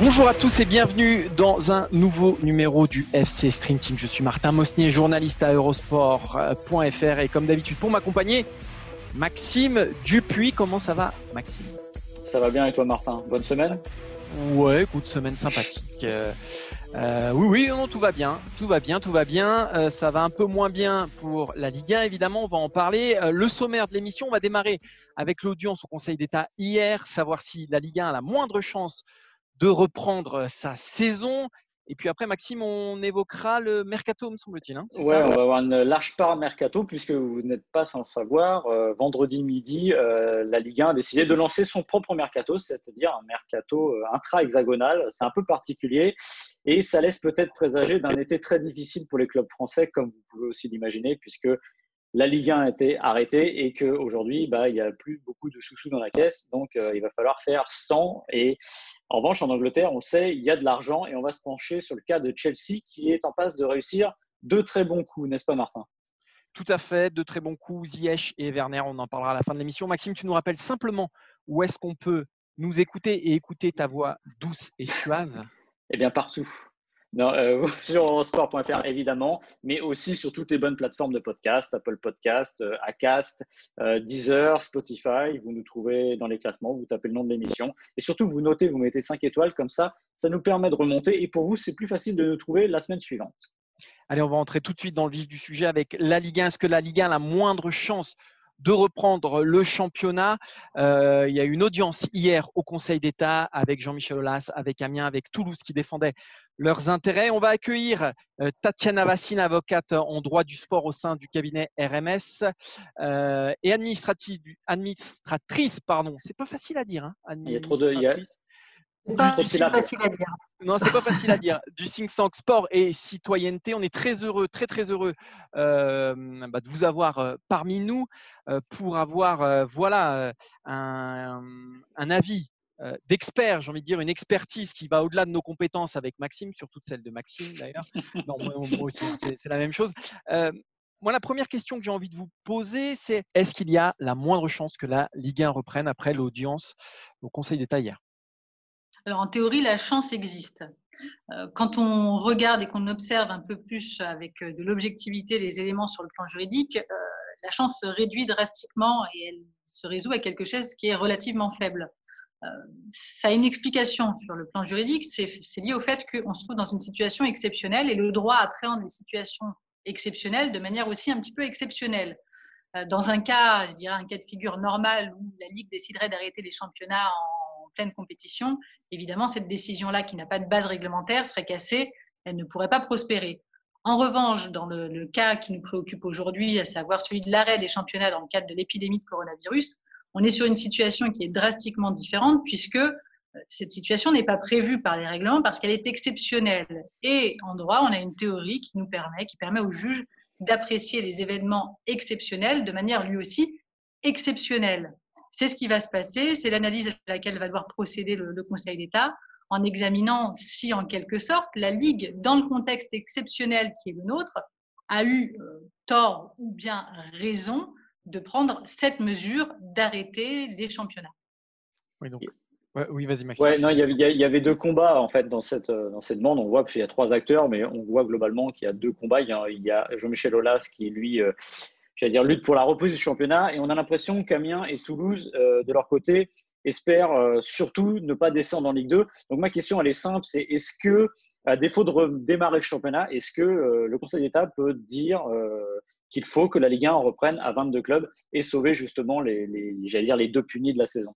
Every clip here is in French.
Bonjour à tous et bienvenue dans un nouveau numéro du FC Stream Team. Je suis Martin Mosnier, journaliste à Eurosport.fr et comme d'habitude pour m'accompagner, Maxime Dupuis. Comment ça va, Maxime? Ça va bien et toi, Martin? Bonne semaine? Ouais, écoute, semaine sympathique. Euh, euh, oui, oui, non, tout va bien, tout va bien, tout va bien. Euh, ça va un peu moins bien pour la Ligue 1, évidemment, on va en parler. le sommaire de l'émission, on va démarrer avec l'audience au Conseil d'État hier, savoir si la Ligue 1 a la moindre chance de reprendre sa saison. Et puis après, Maxime, on évoquera le mercato, me semble-t-il. Hein, ouais, on va avoir une large part mercato, puisque vous n'êtes pas sans savoir. Euh, vendredi midi, euh, la Ligue 1 a décidé de lancer son propre mercato, c'est-à-dire un mercato euh, intra-hexagonal. C'est un peu particulier et ça laisse peut-être présager d'un été très difficile pour les clubs français, comme vous pouvez aussi l'imaginer, puisque la Ligue 1 a été arrêtée et qu'aujourd'hui, bah, il n'y a plus beaucoup de sous-sous dans la caisse. Donc, euh, il va falloir faire 100. Et en revanche, en Angleterre, on le sait, il y a de l'argent et on va se pencher sur le cas de Chelsea qui est en passe de réussir deux très bons coups, n'est-ce pas, Martin? Tout à fait, deux très bons coups. Ziyech et Werner, on en parlera à la fin de l'émission. Maxime, tu nous rappelles simplement où est-ce qu'on peut nous écouter et écouter ta voix douce et suave? Eh bien, partout. Non, euh, sur sport.fr évidemment, mais aussi sur toutes les bonnes plateformes de podcast, Apple Podcast, euh, Acast, euh, Deezer, Spotify. Vous nous trouvez dans les classements, vous tapez le nom de l'émission et surtout vous notez, vous mettez 5 étoiles comme ça, ça nous permet de remonter et pour vous c'est plus facile de nous trouver la semaine suivante. Allez, on va entrer tout de suite dans le vif du sujet avec la Ligue 1. Est-ce que la Ligue 1 a la moindre chance de reprendre le championnat. Euh, il y a eu une audience hier au Conseil d'État avec Jean-Michel Aulas, avec Amiens, avec Toulouse qui défendaient leurs intérêts. On va accueillir euh, Tatiana Vassine, avocate en droit du sport au sein du cabinet RMS euh, et administratrice, administratrice pardon. C'est pas facile à dire. Hein, il y a trop de, pas facile à dire. Non, c'est pas facile à dire. Du think tank sport et citoyenneté, on est très heureux, très très heureux euh, bah, de vous avoir euh, parmi nous euh, pour avoir voilà un, avis d'expert, j'ai envie de dire une expertise qui va au-delà de nos compétences avec Maxime, surtout celle de Maxime d'ailleurs. Non, moi, aussi, c'est la même chose. moi, la première question que j'ai envie de vous poser, c'est est-ce qu'il y a la moindre chance que la Ligue 1 reprenne après l'audience au Conseil d'État hier? Alors en théorie, la chance existe. Euh, quand on regarde et qu'on observe un peu plus avec euh, de l'objectivité les éléments sur le plan juridique, euh, la chance se réduit drastiquement et elle se résout à quelque chose qui est relativement faible. Ça a une explication sur le plan juridique, c'est lié au fait qu'on se trouve dans une situation exceptionnelle et le droit appréhende les situations exceptionnelles de manière aussi un petit peu exceptionnelle. Dans un cas, je dirais un cas de figure normal où la Ligue déciderait d'arrêter les championnats en pleine compétition, évidemment, cette décision-là, qui n'a pas de base réglementaire, serait cassée, elle ne pourrait pas prospérer. En revanche, dans le, cas qui nous préoccupe aujourd'hui, à savoir celui de l'arrêt des championnats dans le cadre de l'épidémie de coronavirus, on est sur une situation qui est drastiquement différente puisque euh, cette situation n'est pas prévue par les règlements parce qu'elle est exceptionnelle. Et en droit, on a une théorie qui nous permet, qui permet au juge d'apprécier les événements exceptionnels de manière lui aussi exceptionnelle. C'est ce qui va se passer, c'est l'analyse à laquelle va devoir procéder le, Conseil d'État en examinant si, en quelque sorte, la Ligue, dans le contexte exceptionnel qui est le nôtre, a eu euh, tort ou bien raison de prendre cette mesure d'arrêter les championnats. Oui, donc. oui, vas-y, Maxime. Ouais, non, il y, avait, deux combats en fait dans cette, euh, dans cette demande. On voit qu'il y a trois acteurs, mais on voit globalement qu'il y a deux combats. Il y a, Jean-Michel Aulas qui, lui, euh, j'allais dire, lutte pour la reprise du championnat. Et on a l'impression qu'Amiens et Toulouse, euh, de leur côté, espèrent euh, surtout ne pas descendre en Ligue 2. Donc ma question, elle est simple, c'est est-ce que, à défaut de redémarrer le championnat, est-ce que euh, le Conseil d'État peut dire qu'il faut que la Ligue 1 reprenne à 22 clubs et sauver justement les, j'allais dire, les deux punis de la saison?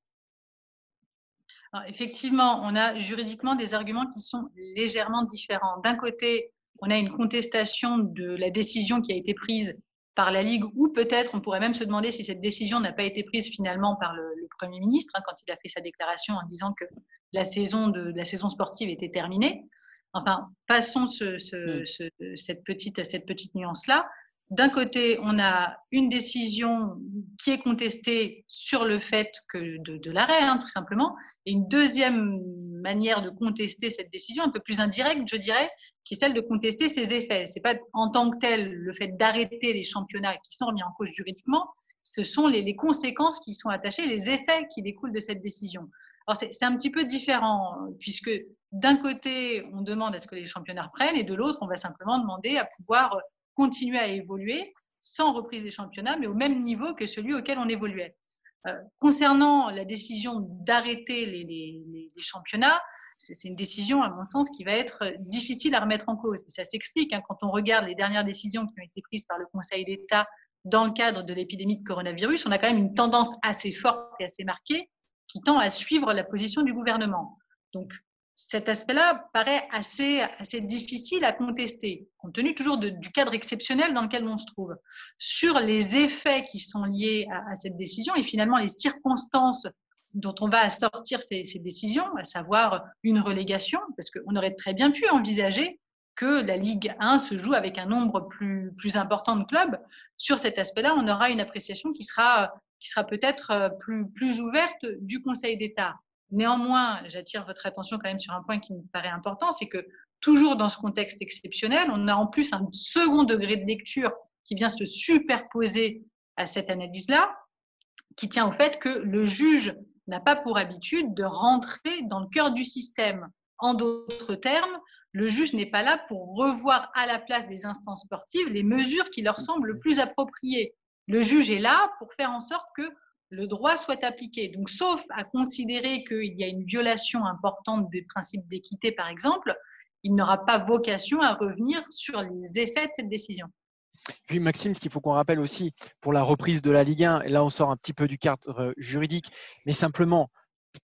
Effectivement, on a juridiquement des arguments qui sont légèrement différents. D'un côté, on a une contestation de la décision qui a été prise par la Ligue, ou peut-être on pourrait même se demander si cette décision n'a pas été prise finalement par le, Premier ministre hein, quand il a fait sa déclaration en disant que la saison, de, la saison sportive était terminée. Enfin, passons ce, hmm. cette petite, cette petite nuance-là. D'un côté, on a une décision qui est contestée sur le fait que de, l'arrêt, hein, tout simplement, et une deuxième manière de contester cette décision, un peu plus indirecte, je dirais, qui est celle de contester ses effets. C'est pas en tant que tel le fait d'arrêter les championnats qui sont remis en cause juridiquement, ce sont les, conséquences qui sont attachées, les effets qui découlent de cette décision. Alors c'est un petit peu différent, puisque d'un côté, on demande à ce que les championnats reprennent, et de l'autre, on va simplement demander à pouvoir continuer à évoluer sans reprise des championnats, mais au même niveau que celui auquel on évoluait. Euh, concernant la décision d'arrêter les, championnats, c'est une décision, à mon sens, qui va être difficile à remettre en cause. ça s'explique hein, quand on regarde les dernières décisions qui ont été prises par le Conseil d'État dans le cadre de l'épidémie de coronavirus. On a quand même une tendance assez forte et assez marquée qui tend à suivre la position du gouvernement. Donc, cet aspect-là paraît assez, assez difficile à contester, compte tenu toujours du cadre exceptionnel dans lequel on se trouve. Sur les effets qui sont liés à, cette décision et finalement les circonstances dont on va assortir ces, ces décisions, à savoir une relégation, parce qu'on aurait très bien pu envisager que la Ligue 1 se joue avec un nombre plus, plus important de clubs. Sur cet aspect-là, on aura une appréciation qui sera, qui sera peut-être plus, plus ouverte du Conseil d'État. Néanmoins, j'attire votre attention quand même sur un point qui me paraît important, c'est que toujours dans ce contexte exceptionnel, on a en plus un second degré de lecture qui vient se superposer à cette analyse-là, qui tient au fait que le juge n'a pas pour habitude de rentrer dans le cœur du système. En d'autres termes, le juge n'est pas là pour revoir à la place des instances sportives les mesures qui leur semblent le plus appropriées. Le juge est là pour faire en sorte que le droit soit appliqué. Donc, sauf à considérer qu'il y a une violation importante des principes d'équité, par exemple, il n'aura pas vocation à revenir sur les effets de cette décision. Puis Maxime, ce qu'il faut qu'on rappelle aussi pour la reprise de la Ligue 1, et là on sort un petit peu du cadre juridique, mais simplement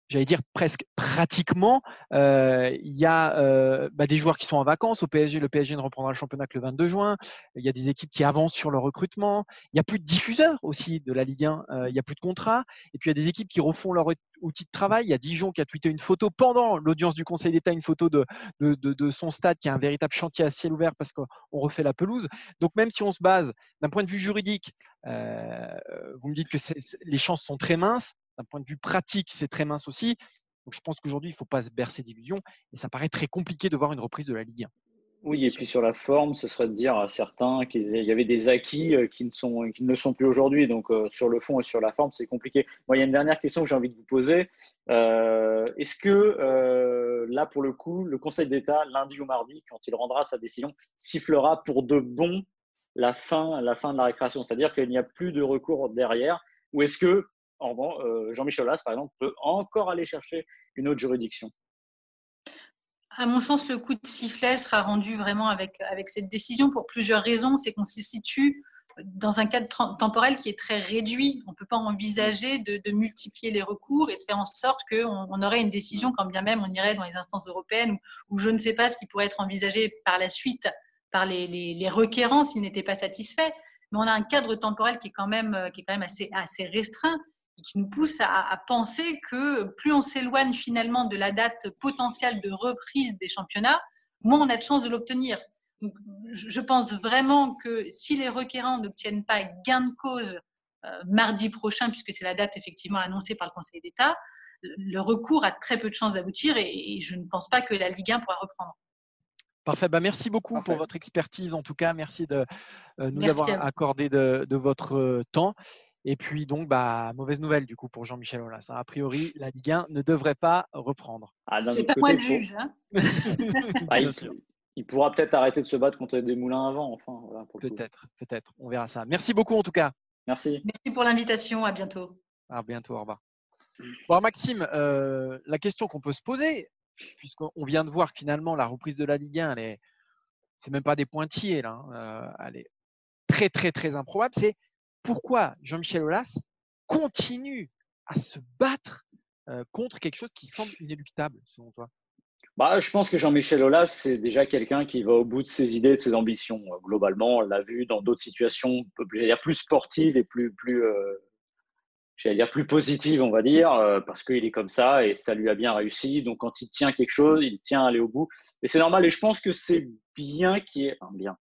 j'allais dire presque pratiquement, euh, il y a euh, bah, des joueurs qui sont en vacances au PSG. Le PSG ne reprendra le championnat que le 22 juin. Il y a des équipes qui avancent sur le recrutement. Il n'y a plus de diffuseurs aussi de la Ligue 1. Euh, il n'y a plus de contrats. Et puis il y a des équipes qui refont leur outil de travail. Il y a Dijon qui a tweeté une photo pendant l'audience du Conseil d'État, une photo de, de, de, son stade qui est un véritable chantier à ciel ouvert parce qu'on refait la pelouse. Donc même si on se base d'un point de vue juridique, vous me dites que les chances sont très minces d'un point de vue pratique, c'est très mince aussi. Donc je pense qu'aujourd'hui, il ne faut pas se bercer d'illusions. Et ça paraît très compliqué de voir une reprise de la Ligue 1. Oui, et puis sur la forme, ce serait de dire à certains qu'il y avait des acquis euh, qui ne sont, qui ne sont plus aujourd'hui. Donc euh, sur le fond et sur la forme, c'est compliqué. Moi, il y a une dernière question que j'ai envie de vous poser. Euh, est-ce que là, pour le coup, le Conseil d'État, lundi ou mardi, quand il rendra sa décision, sifflera pour de bon la fin, la fin de la récréation? C'est-à-dire qu'il n'y a plus de recours derrière? Ou est-ce que en euh, Jean-Michel Aulas, par exemple, peut encore aller chercher une autre juridiction. À mon sens, le coup de sifflet sera rendu vraiment avec, avec cette décision pour plusieurs raisons. C'est qu'on se situe dans un cadre temporel qui est très réduit. On ne peut pas envisager de, multiplier les recours et de faire en sorte qu'on on aurait une décision quand bien même on irait dans les instances européennes ou, je ne sais pas ce qui pourrait être envisagé par la suite par les, les, requérants s'ils n'étaient pas satisfaits. Mais on a un cadre temporel qui est quand même, qui est quand même assez, assez restreint qui nous pousse à, penser que plus on s'éloigne finalement de la date potentielle de reprise des championnats, moins on a de chances de l'obtenir. Je pense vraiment que si les requérants n'obtiennent pas gain de cause euh, mardi prochain, puisque c'est la date effectivement annoncée par le Conseil d'État, le recours a très peu de chances d'aboutir et, je ne pense pas que la Ligue 1 pourra reprendre. Parfait. Bah, merci beaucoup pour votre expertise. En tout cas, merci de euh, nous avoir accordé de, de, votre euh, temps. Et puis donc, bah, mauvaise nouvelle du coup pour Jean-Michel Aulas. A priori, la Ligue 1 ne devrait pas reprendre. Ah, c'est pas moi le juge. Hein ah, il, pourra peut-être arrêter de se battre contre des moulins avant. Enfin, peut-être, peut-être. On verra ça. Merci beaucoup en tout cas. Merci. Merci pour l'invitation. À bientôt. À bientôt. Au revoir. Bon, Maxime, euh, la question qu'on peut se poser, puisqu'on vient de voir que finalement la reprise de la Ligue 1, elle est, c'est même pas des pointillés là, hein, euh, elle est très très très improbable. C'est pourquoi Jean-Michel Aulas continue à se battre contre quelque chose qui semble inéluctable, selon toi? Bah, je pense que Jean-Michel Aulas, c'est déjà quelqu'un qui va au bout de ses idées, de ses ambitions. Globalement, on l'a vu dans d'autres situations, plus sportives et plus, plus, euh, dire plus positives, on va dire, euh, parce qu'il est comme ça et ça lui a bien réussi. Donc, quand il tient quelque chose, il tient à aller au bout. Et c'est normal. Et je pense que c'est bien qui est, enfin, bien.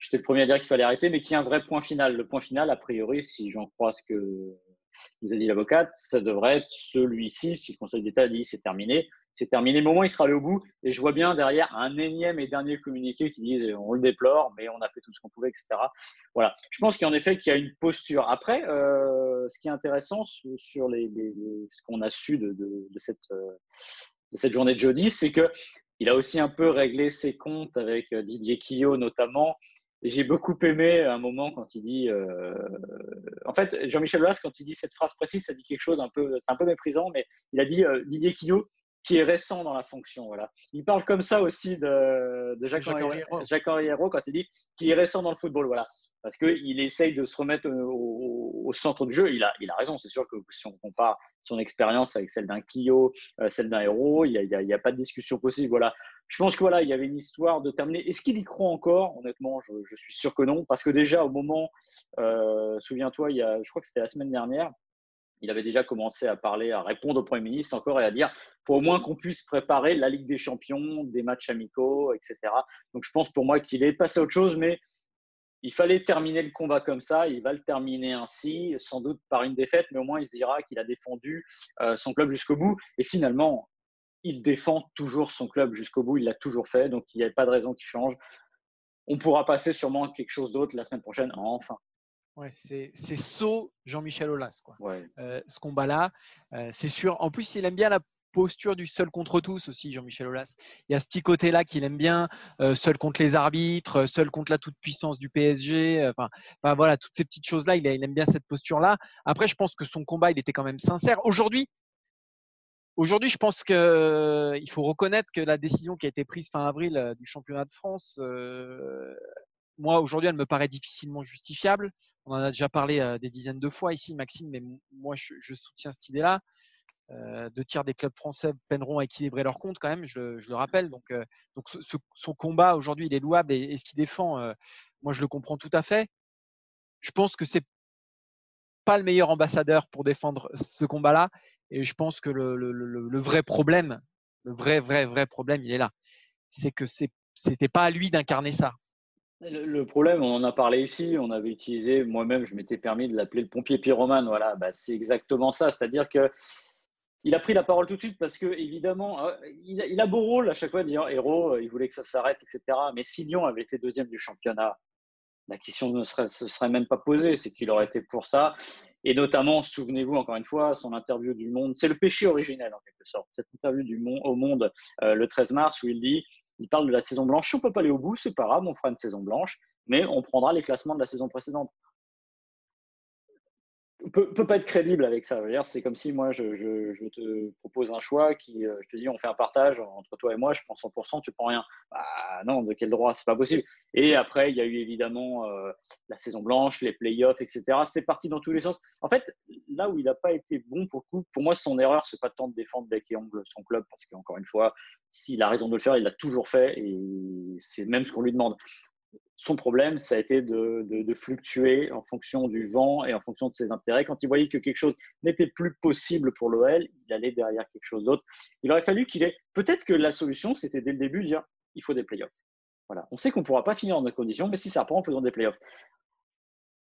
J'étais le premier à dire qu'il fallait arrêter, mais qu'il y ait un vrai point final. Le point final, a priori, si j'en crois ce que nous a dit l'avocate, ça devrait être celui-ci. Si le Conseil d'État dit c'est terminé, c'est terminé. Le moment, il sera allé au bout. Et je vois bien derrière un énième et dernier communiqué qui disent on le déplore, mais on a fait tout ce qu'on pouvait, etc. Voilà. Je pense qu'en effet, qu'il y a une posture. Après, euh, ce qui est intéressant sur ce qu'on a su de, cette, euh, de cette journée de jeudi, c'est que il a aussi un peu réglé ses comptes avec euh, Didier Quillot notamment. J'ai beaucoup aimé un moment quand il dit. En fait, Jean-Michel Aulas, quand il dit cette phrase précise, ça dit quelque chose un peu. C'est un peu méprisant, mais il a dit Didier Quillot qui est récent dans la fonction. Voilà. Il parle comme ça aussi de, de Jacques-Henri Hérault quand il dit qu'il est récent dans le football. Voilà. Parce qu'il essaye de se remettre au, centre du jeu. Il a, il a raison. C'est sûr que si on compare son expérience avec celle d'un Kyo, euh, celle d'un Héros, il n'y a, a, a, pas de discussion possible. Voilà. Je pense que voilà, il y avait une histoire de terminer. Est-ce qu'il y croit encore? Honnêtement, je, suis sûr que non. Parce que déjà, au moment, euh, souviens-toi, il y a, je crois que c'était la semaine dernière, il avait déjà commencé à parler, à répondre au Premier ministre encore et à dire faut au moins qu'on puisse préparer la Ligue des Champions, des matchs amicaux, etc. Donc je pense pour moi qu'il est passé à autre chose, mais il fallait terminer le combat comme ça. Il va le terminer ainsi, sans doute par une défaite, mais au moins il se dira qu'il a défendu euh, son club jusqu'au bout. Et finalement, il défend toujours son club jusqu'au bout. Il l'a toujours fait, donc il n'y a pas de raison qu'il change. On pourra passer sûrement à quelque chose d'autre la semaine prochaine, enfin. Ouais, c'est saut Jean-Michel Aulas. Quoi. Euh, ce combat-là, euh, c'est sûr. En plus, il aime bien la posture du seul contre tous aussi, Jean-Michel Aulas. Il y a ce petit côté-là qu'il aime bien, euh, seul contre les arbitres, seul contre la toute-puissance du PSG. Enfin, voilà, toutes ces petites choses-là, il, il, aime bien cette posture-là. Après, je pense que son combat, il était quand même sincère. Aujourd'hui, Aujourd'hui, je pense qu'il faut reconnaître que la décision qui a été prise fin avril du championnat de France, moi, aujourd'hui, elle me paraît difficilement justifiable. On en a déjà parlé euh, des dizaines de fois ici, Maxime, mais moi, je, soutiens cette idée-là. Euh, deux tiers des clubs français peineront à équilibrer leur compte quand même, je le, rappelle. Donc, euh, donc son combat aujourd'hui, il est louable et, ce qu'il défend, moi, je le comprends tout à fait. Je pense que c'est pas le meilleur ambassadeur pour défendre ce combat-là. Et je pense que le, vrai problème, le vrai, vrai, vrai problème, il est là. C'est que c'était pas à lui d'incarner ça. Le problème, on en a parlé ici, on avait utilisé, moi-même, je m'étais permis de l'appeler le pompier pyromane. Voilà, bah, c'est exactement ça. C'est-à-dire que il a pris la parole tout de suite parce que, évidemment, euh, il a, beau rôle à chaque fois de dire héros, euh, il voulait que ça s'arrête, etc. Mais si Lyon avait été deuxième du championnat, la question ne serait, se serait même pas posée. C'est qu'il aurait été pour ça. Et notamment, souvenez-vous encore une fois, son interview du Monde, c'est le péché originel en quelque sorte. Cette interview du Monde, au Monde euh, le 13 mars où il dit il parle de la saison blanche. On peut pas aller au bout, c'est pas grave, on fera une saison blanche, mais on prendra les classements de la saison précédente peut, peut pas être crédible avec ça. C'est comme si moi, je, te propose un choix qui, euh, je te dis, on fait un partage entre toi et moi, je prends 100%, tu prends rien. Bah, non, de quel droit? C'est pas possible. Et après, il y a eu évidemment euh, la saison blanche, les playoffs, etc. C'est parti dans tous les sens. En fait, là où il n'a pas été bon pour coup, pour moi, son erreur, c'est pas tant de défendre bec et ongle son club, parce qu'encore une fois, s'il a raison de le faire, il l'a toujours fait et c'est même ce qu'on lui demande son problème, ça a été de, fluctuer en fonction du vent et en fonction de ses intérêts. Quand il voyait que quelque chose n'était plus possible pour l'OL, il allait derrière quelque chose d'autre. Il aurait fallu qu'il ait. Peut-être que la solution, c'était dès le début de dire il faut des playoffs. Voilà. On sait qu'on ne pourra pas finir dans des conditions, mais si ça reprend, faisons des playoffs.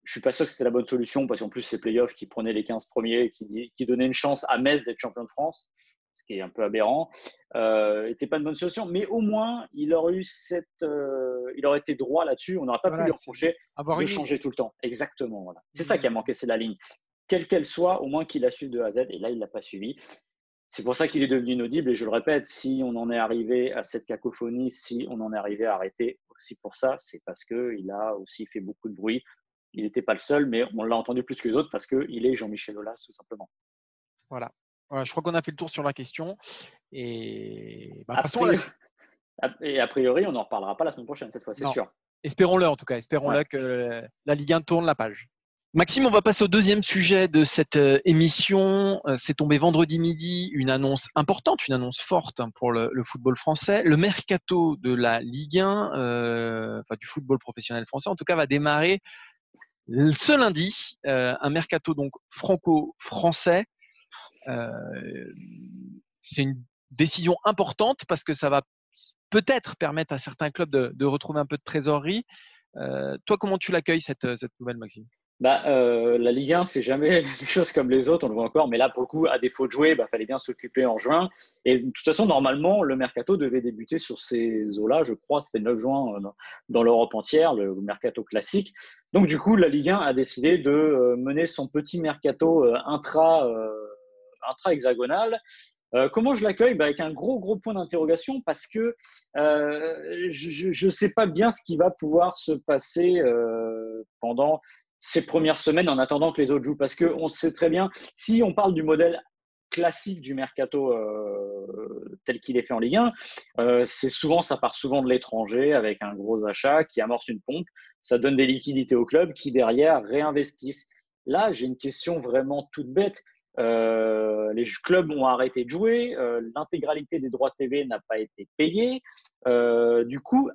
Je ne suis pas sûr que c'était la bonne solution parce qu'en plus, ces playoffs qui prenaient les 15 premiers, qui, qui donnaient une chance à Metz d'être champion de France, qui est un peu aberrant, euh, n'était pas une bonne solution. Mais au moins, il aurait eu cette, euh, il aurait été droit là-dessus. On n'aurait pas pu lui reprocher de changer tout le temps. Exactement. Voilà. C'est ça qui a manqué, c'est la ligne. Quelle qu'elle soit, au moins qu'il la suive de A à Z. Et là, il l'a pas suivi. C'est pour ça qu'il est devenu inaudible. Et je le répète, si on en est arrivé à cette cacophonie, si on en est arrivé à arrêter aussi pour ça, c'est parce qu'il a aussi fait beaucoup de bruit. Il n'était pas le seul, mais on l'a entendu plus que les autres parce qu'il est Jean-Michel Aulas, tout simplement. Voilà je crois qu'on a fait le tour sur la question. Et bah, Et a priori, on n'en reparlera pas la semaine prochaine, cette fois, c'est sûr. Espérons-le en tout cas. Espérons-le que la Ligue 1 tourne la page. Maxime, on va passer au deuxième sujet de cette euh, émission. Euh, c'est tombé vendredi midi, une annonce importante, une annonce forte hein, pour le, football français. Le mercato de la Ligue 1, euh, enfin du football professionnel français, en tout cas, va démarrer ce lundi. un mercato donc franco-français. c'est une décision importante parce que ça va peut-être permettre à certains clubs de, retrouver un peu de trésorerie. toi, comment tu l'accueilles cette nouvelle, Maxime? Bah, euh, la Ligue 1 fait jamais les choses comme les autres, on le voit encore, mais là, pour le coup, à défaut de jouer, il bah, fallait bien s'occuper en juin. Et de toute façon, normalement, le mercato devait débuter sur ces eaux-là, je crois, c'était 9 juin euh, dans l'Europe entière, le mercato classique. Donc, du coup, la Ligue 1 a décidé de euh, mener son petit mercato intra, intra-hexagonal. Comment je l'accueille? Bah, Avec un gros, gros point d'interrogation parce que je ne sais pas bien ce qui va pouvoir se passer pendant ces premières semaines en attendant que les autres jouent. Parce qu'on sait très bien, si on parle du modèle classique du mercato euh, tel qu'il est fait en Ligue 1, euh, c'est souvent, ça part souvent de l'étranger avec un gros achat qui amorce une pompe. Ça donne des liquidités au club qui derrière réinvestissent. Là, j'ai une question vraiment toute bête. Euh, les clubs ont arrêté de jouer, l'intégralité des droits TV n'a pas été payée. du coup,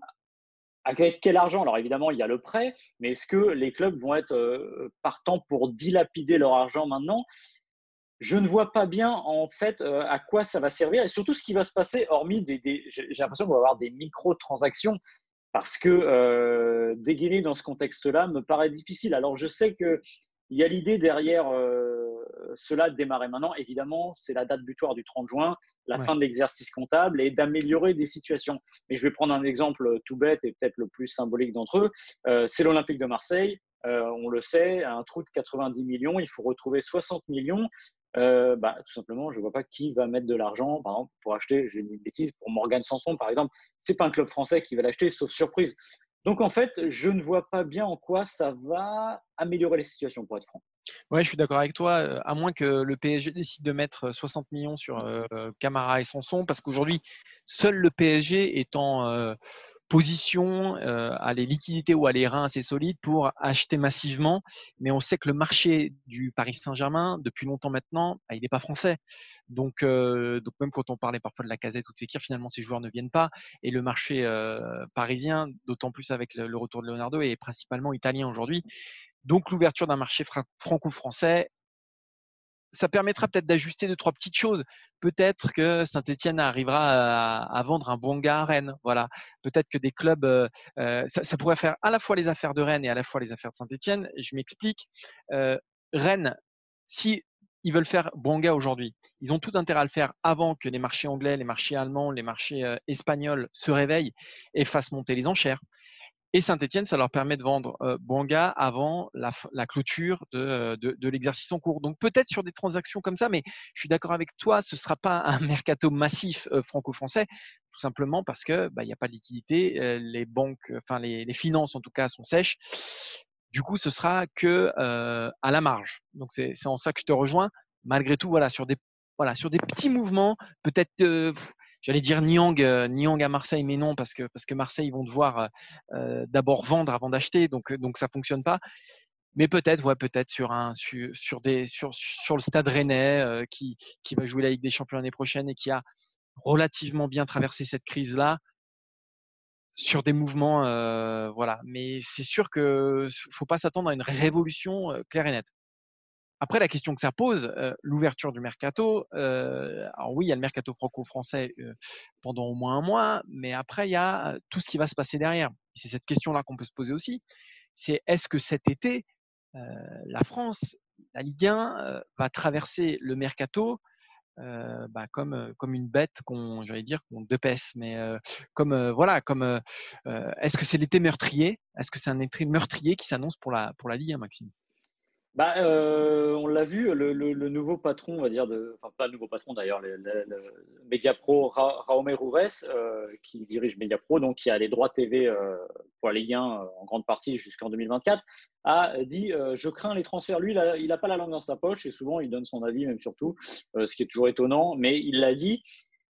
avec quel argent? Alors évidemment, il y a le prêt, mais est-ce que les clubs vont être euh, partants pour dilapider leur argent maintenant? Je ne vois pas bien en fait euh, à quoi ça va servir et surtout ce qui va se passer, hormis des, j'ai l'impression qu'on va avoir des micro-transactions parce que euh, dégainer dans ce contexte-là me paraît difficile. Alors je sais qu'il y a l'idée derrière cela de démarrer maintenant. Évidemment, c'est la date butoir du 30 juin, la fin de l'exercice comptable et d'améliorer des situations. Mais je vais prendre un exemple tout bête et peut-être le plus symbolique d'entre eux. Euh, c'est l'Olympique de Marseille. Euh, on le sait, un trou de 90 millions, il faut retrouver 60 millions. Euh, bah, tout simplement, je ne vois pas qui va mettre de l'argent, par exemple, pour acheter, j'ai une bêtise, pour Morgan Sanson, par exemple. C'est pas un club français qui va l'acheter, sauf surprise. Donc, en fait, je ne vois pas bien en quoi ça va améliorer les situations, pour être franc. Ouais, je suis d'accord avec toi. Euh, à moins que le PSG décide de mettre 60 millions sur euh, Camara et Sanson, parce qu'aujourd'hui, seul le PSG est en euh, position à les liquidités ou à les reins assez solides pour acheter massivement. Mais on sait que le marché du Paris Saint-Germain, depuis longtemps maintenant, bah, il n'est pas français. Donc, donc même quand on parlait parfois de la casette ou de Fekir, finalement, ces joueurs ne viennent pas. Et le marché parisien, d'autant plus avec le, le, retour de Leonardo, est principalement italien aujourd'hui. Donc l'ouverture d'un marché franco-français, ça permettra peut-être d'ajuster deux, trois petites choses. Peut-être que Saint-Etienne arrivera à, vendre un bon gars à Rennes. Voilà. Peut-être que des clubs, euh, euh, ça, pourrait faire à la fois les affaires de Rennes et à la fois les affaires de Saint-Etienne. Je m'explique. Euh, Rennes, si ils veulent faire Bonga aujourd'hui. Ils ont tout intérêt à le faire avant que les marchés anglais, les marchés allemands, les marchés espagnols se réveillent et fassent monter les enchères. Et Saint-Etienne, ça leur permet de vendre euh, Banga avant la, clôture de, l'exercice en cours. Donc peut-être sur des transactions comme ça, mais je suis d'accord avec toi, ce ne sera pas un mercato massif euh, franco-français, tout simplement parce qu'il bah, n'y a pas de liquidité, euh, les banques, enfin les, finances en tout cas sont sèches. Du coup, ce sera que à la marge. Donc c'est en ça que je te rejoins. Malgré tout, voilà, sur des voilà, sur des petits mouvements, peut-être j'allais dire Niang, euh, Niang à Marseille, mais non, parce que, parce que Marseille, ils vont devoir euh, euh, d'abord vendre avant d'acheter, donc, donc ça ne fonctionne pas. Mais peut-être, ouais, peut-être sur, un, sur, sur, des, sur, sur le stade rennais qui, qui va jouer la Ligue des Champions l'année prochaine et qui a relativement bien traversé cette crise-là, sur des mouvements, voilà. Mais c'est sûr qu'il ne faut pas s'attendre à une révolution claire et nette. Après, la question que ça pose, euh, l'ouverture du mercato, euh, alors oui, il y a le mercato franco-français euh, pendant au moins un mois, mais après, il y a tout ce qui va se passer derrière. C'est cette question-là qu'on peut se poser aussi. C'est est-ce que cet été, la France, la Ligue 1, va traverser le mercato bah, comme, une bête qu'on, j'allais dire, qu'on dépaisse, mais comme voilà, est-ce que c'est l'été meurtrier? Est-ce que c'est un été meurtrier qui s'annonce pour la pour Ligue 1, Maxime? Bah, euh, on l'a vu, le, nouveau patron, on va dire, enfin pas le nouveau patron d'ailleurs, le, le, Mediapro, Ra, euh, qui dirige Mediapro, donc qui a les droits TV euh, pour la Ligue 1 en grande partie jusqu'en 2024, a dit Je crains les transferts. Lui, il n'a pas la langue dans sa poche et souvent il donne son avis, même surtout, ce qui est toujours étonnant, mais il l'a dit.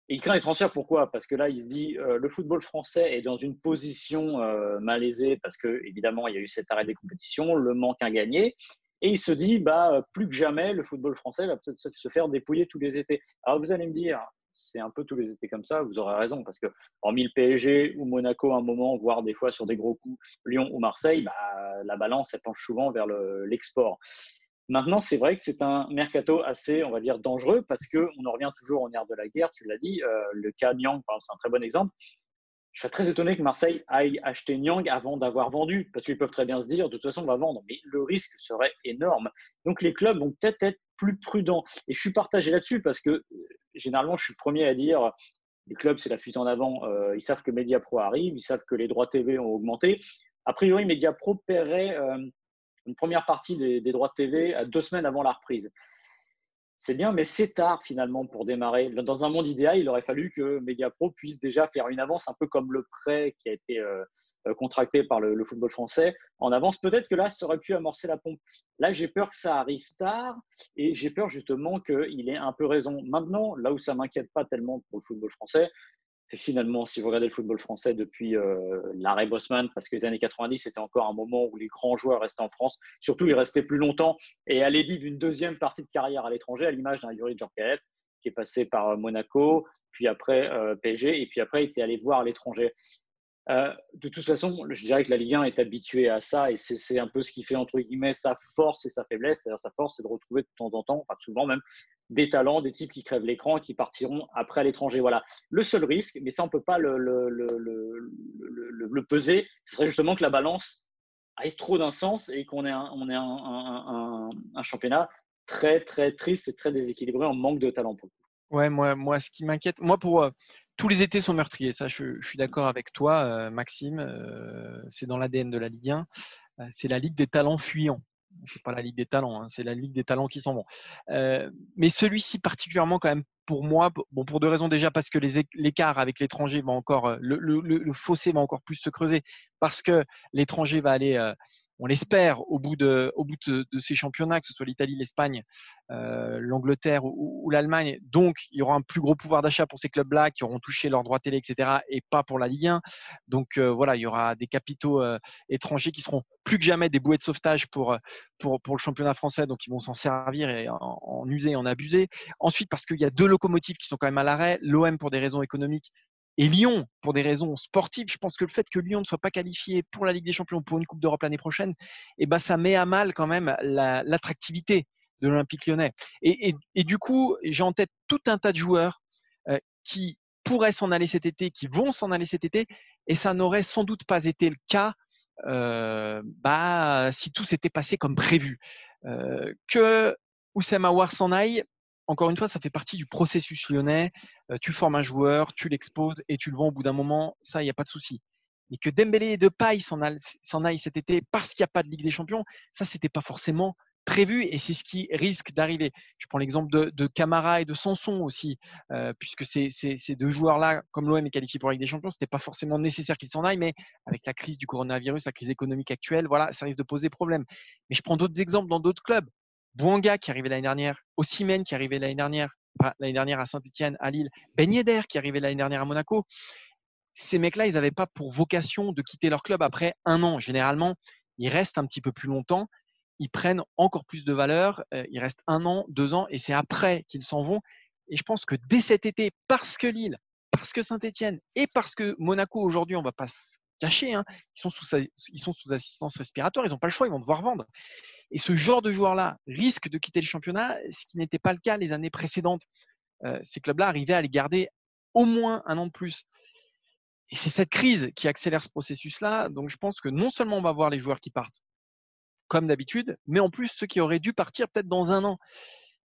il craint les transferts, pourquoi? Parce que là, il se dit le football français est dans une position malaisée parce que, évidemment, il y a eu cet arrêt des compétitions, le manque à gagner. Et il se dit, bah, plus que jamais, le football français va peut-être se faire dépouiller tous les étés. Alors vous allez me dire, c'est un peu tous les étés comme ça, vous aurez raison, parce que hormis le PSG ou Monaco à un moment, voire des fois sur des gros coups, Lyon ou Marseille, bah, la balance elle penche souvent vers l'export. Maintenant, c'est vrai que c'est un mercato assez, on va dire, dangereux parce qu'on en revient toujours en air de la guerre, tu l'as dit. Euh, le cas Nyang, c'est un très bon exemple. Je serais très étonné que Marseille aille acheter Nyang avant d'avoir vendu, parce qu'ils peuvent très bien se dire, de toute façon, on va vendre. Mais le risque serait énorme. Donc, les clubs vont peut-être être plus prudents. Et je suis partagé là-dessus parce que, généralement, je suis premier à dire, les clubs, c'est la fuite en avant. Euh, ils savent que Mediapro arrive, ils savent que les droits TV ont augmenté. A priori, Mediapro paierait euh, une première partie des, droits de TV à deux semaines avant la reprise. C'est bien, mais c'est tard finalement pour démarrer. Dans un monde idéal, il aurait fallu que Mediapro puisse déjà faire une avance, un peu comme le prêt qui a été euh, euh, contracté par le, football français en avance. Peut-être que là, ça aurait pu amorcer la pompe. Là, j'ai peur que ça arrive tard et j'ai peur justement qu'il ait un peu raison. Maintenant, là où ça m'inquiète pas tellement pour le football français, finalement, si vous regardez le football français depuis euh, l'arrêt Bosman, parce que les années 90, c'était encore un moment où les grands joueurs restaient en France, surtout ils restaient plus longtemps et allaient vivre une deuxième partie de carrière à l'étranger, à l'image d'un Yuri Djorkaeff, qui est passé par euh, Monaco, puis après euh, PSG, et puis après il était allé voir à l'étranger. De toute façon, je dirais que la Ligue 1 est habituée à ça et c'est un peu ce qui fait entre guillemets sa force et sa faiblesse. C'est-à-dire sa force, c'est de retrouver de temps en temps, enfin souvent même, des talents, des types qui crèvent l'écran et qui partiront après à l'étranger. Voilà. Le seul risque, mais ça on ne peut pas le, peser, ce serait justement que la balance aille trop d'un sens et qu'on ait, un, on ait un, un, championnat très très triste et très déséquilibré en manque de talent. Ouais, moi, moi, ce qui m'inquiète, moi pour euh, tous les étés sont meurtriers, ça je, suis d'accord avec toi, euh, Maxime, euh, c'est dans l'ADN de la Ligue 1, c'est la Ligue des talents fuyants c'est pas la Ligue des talents, hein, c'est la Ligue des talents qui s'en vont. Euh, mais celui-ci particulièrement quand même pour moi, bon pour deux raisons déjà parce que l'écart avec l'étranger va encore, euh, le, fossé va encore plus se creuser parce que l'étranger va aller euh, on l'espère, au bout, de, ces championnats, que ce soit l'Italie, l'Espagne, euh, l'Angleterre ou, l'Allemagne. Donc, il y aura un plus gros pouvoir d'achat pour ces clubs-là qui auront touché leurs droits télé, etc., et pas pour la Ligue 1. Donc, euh, voilà, il y aura des capitaux euh, étrangers qui seront plus que jamais des bouées de sauvetage pour le championnat français. Donc, ils vont s'en servir et en, en user et en abuser. Ensuite, parce qu'il y a deux locomotives qui sont quand même à l'arrêt. L'OM pour des raisons économiques et Lyon, pour des raisons sportives, je pense que le fait que Lyon ne soit pas qualifié pour la Ligue des Champions, pour une Coupe d'Europe l'année prochaine, eh ben, ça met à mal quand même l'attractivité de l'Olympique lyonnais. Et, du coup, j'ai en tête tout un tas de joueurs euh, qui pourraient s'en aller cet été, qui vont s'en aller cet été, et ça n'aurait sans doute pas été le cas euh, bah, si tout s'était passé comme prévu. Euh, que Oussama Aouar s'en aille, encore une fois, ça fait partie du processus lyonnais. Euh, tu formes un joueur, tu l'exposes et tu le vends au bout d'un moment, ça, il n'y a pas de souci. Mais que Dembélé et Depay s'en aillent cet été parce qu'il n'y a pas de Ligue des Champions, ça, c'était pas forcément prévu et c'est ce qui risque d'arriver. Je prends l'exemple de, Camara et de Sanson aussi, euh, puisque ces, ces, deux joueurs-là, comme l'OM est qualifié pour la Ligue des Champions, ce n'était pas forcément nécessaire qu'ils s'en aillent, mais avec la crise du coronavirus, la crise économique actuelle, voilà, ça risque de poser problème. Mais je prends d'autres exemples dans d'autres clubs. Bouanga qui arrivait l'année dernière, Ossimène qui arrivait l'année dernière, l'année dernière à Saint-Etienne, à Lille, Ben Yedder qui arrivait l'année dernière à Monaco. Ces mecs-là, ils n'avaient pas pour vocation de quitter leur club après un an. Généralement, ils restent un petit peu plus longtemps, ils prennent encore plus de valeur, euh, ils restent un an, deux ans, et c'est après qu'ils s'en vont. Et je pense que dès cet été, parce que Lille, parce que Saint-Etienne et parce que Monaco aujourd'hui, on ne va pas se cacher, hein, ils, sont sous, ils sont sous assistance respiratoire, ils n'ont pas le choix, ils vont devoir vendre. Et ce genre de joueur-là risque de quitter le championnat, ce qui n'était pas le cas les années précédentes. Euh, ces clubs-là arrivaient à les garder au moins un an de plus. Et c'est cette crise qui accélère ce processus-là. Donc je pense que non seulement on va voir les joueurs qui partent, comme d'habitude, mais en plus ceux qui auraient dû partir peut-être dans un an.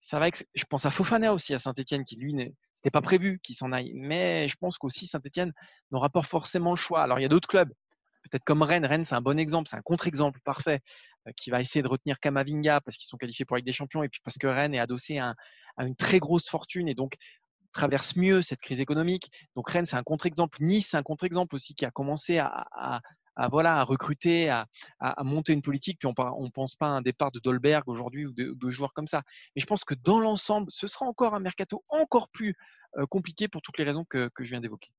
Ça va je pense à Fofana aussi à Saint-Etienne, qui lui, c'était pas prévu qu'il s'en aille. Mais je pense qu'aussi Saint-Etienne n'aura pas forcément le choix. Alors il y a d'autres clubs peut-être comme Rennes. Rennes, c'est un bon exemple, c'est un contre-exemple parfait qui va essayer de retenir Kamavinga parce qu'ils sont qualifiés pour la Ligue des Champions et puis parce que Rennes est adossé à, une très grosse fortune et donc traverse mieux cette crise économique. Donc Rennes, c'est un contre-exemple. Nice, c'est un contre-exemple aussi qui a commencé à recruter, à, monter une politique. Puis on ne pense pas à un départ de Dolberg aujourd'hui ou de, joueurs comme ça. Mais je pense que dans l'ensemble, ce sera encore un mercato encore plus euh, compliqué pour toutes les raisons que je viens d'évoquer.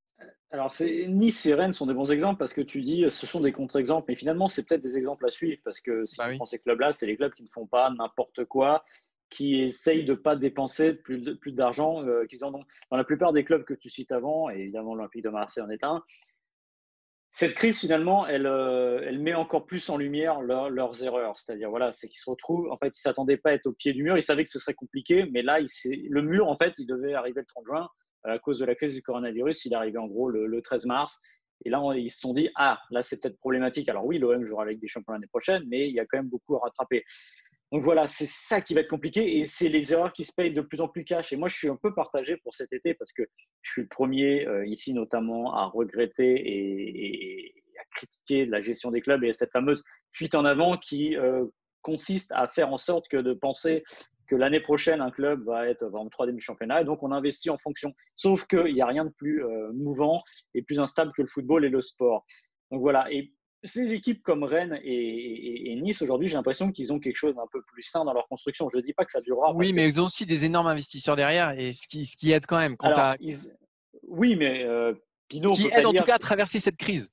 Alors, Nice et Rennes sont des bons exemples parce que tu dis ce sont des contre-exemples, mais finalement, c'est peut-être des exemples à suivre parce que si bah tu prends ces clubs-là, c'est les clubs qui ne font pas n'importe quoi, qui essayent de ne pas dépenser plus, plus d'argent euh, qu'ils en ont. Dans la plupart des clubs que tu cites avant, et évidemment l'Olympique de Marseille en est un, cette crise, finalement, elle, euh, elle met encore plus en lumière leurs erreurs. C'est-à-dire, voilà, c'est qu'ils se retrouvent, en fait, ils ne s'attendaient pas à être au pied du mur, ils savaient que ce serait compliqué, mais là, il, le mur, en fait, il devait arriver le 30 juin à cause de la crise du coronavirus. Il est arrivé en gros le, 13 mars. Et là, ils se sont dit, ah, là, c'est peut-être problématique. Alors oui, l'OM jouera avec des champions l'année prochaine, mais il y a quand même beaucoup à rattraper. Donc voilà, c'est ça qui va être compliqué et c'est les erreurs qui se payent de plus en plus cash. Et moi, je suis un peu partagé pour cet été parce que je suis le premier euh, ici notamment à regretter et, à critiquer la gestion des clubs et cette fameuse fuite en avant qui euh, consiste à faire en sorte que de penser que l'année prochaine, un club va être en troisième championnat. Et donc, on investit en fonction. Sauf qu'il n'y a rien de plus euh, mouvant et plus instable que le football et le sport. Donc voilà. Et ces équipes comme Rennes et, Nice, aujourd'hui, j'ai l'impression qu'ils ont quelque chose d'un peu plus sain dans leur construction. Je ne dis pas que ça durera. Oui, mais ils ont aussi des énormes investisseurs derrière et ce qui, ce qui aide quand même. Oui, mais euh, Pinot. Ce qui aide en tout cas à traverser cette crise.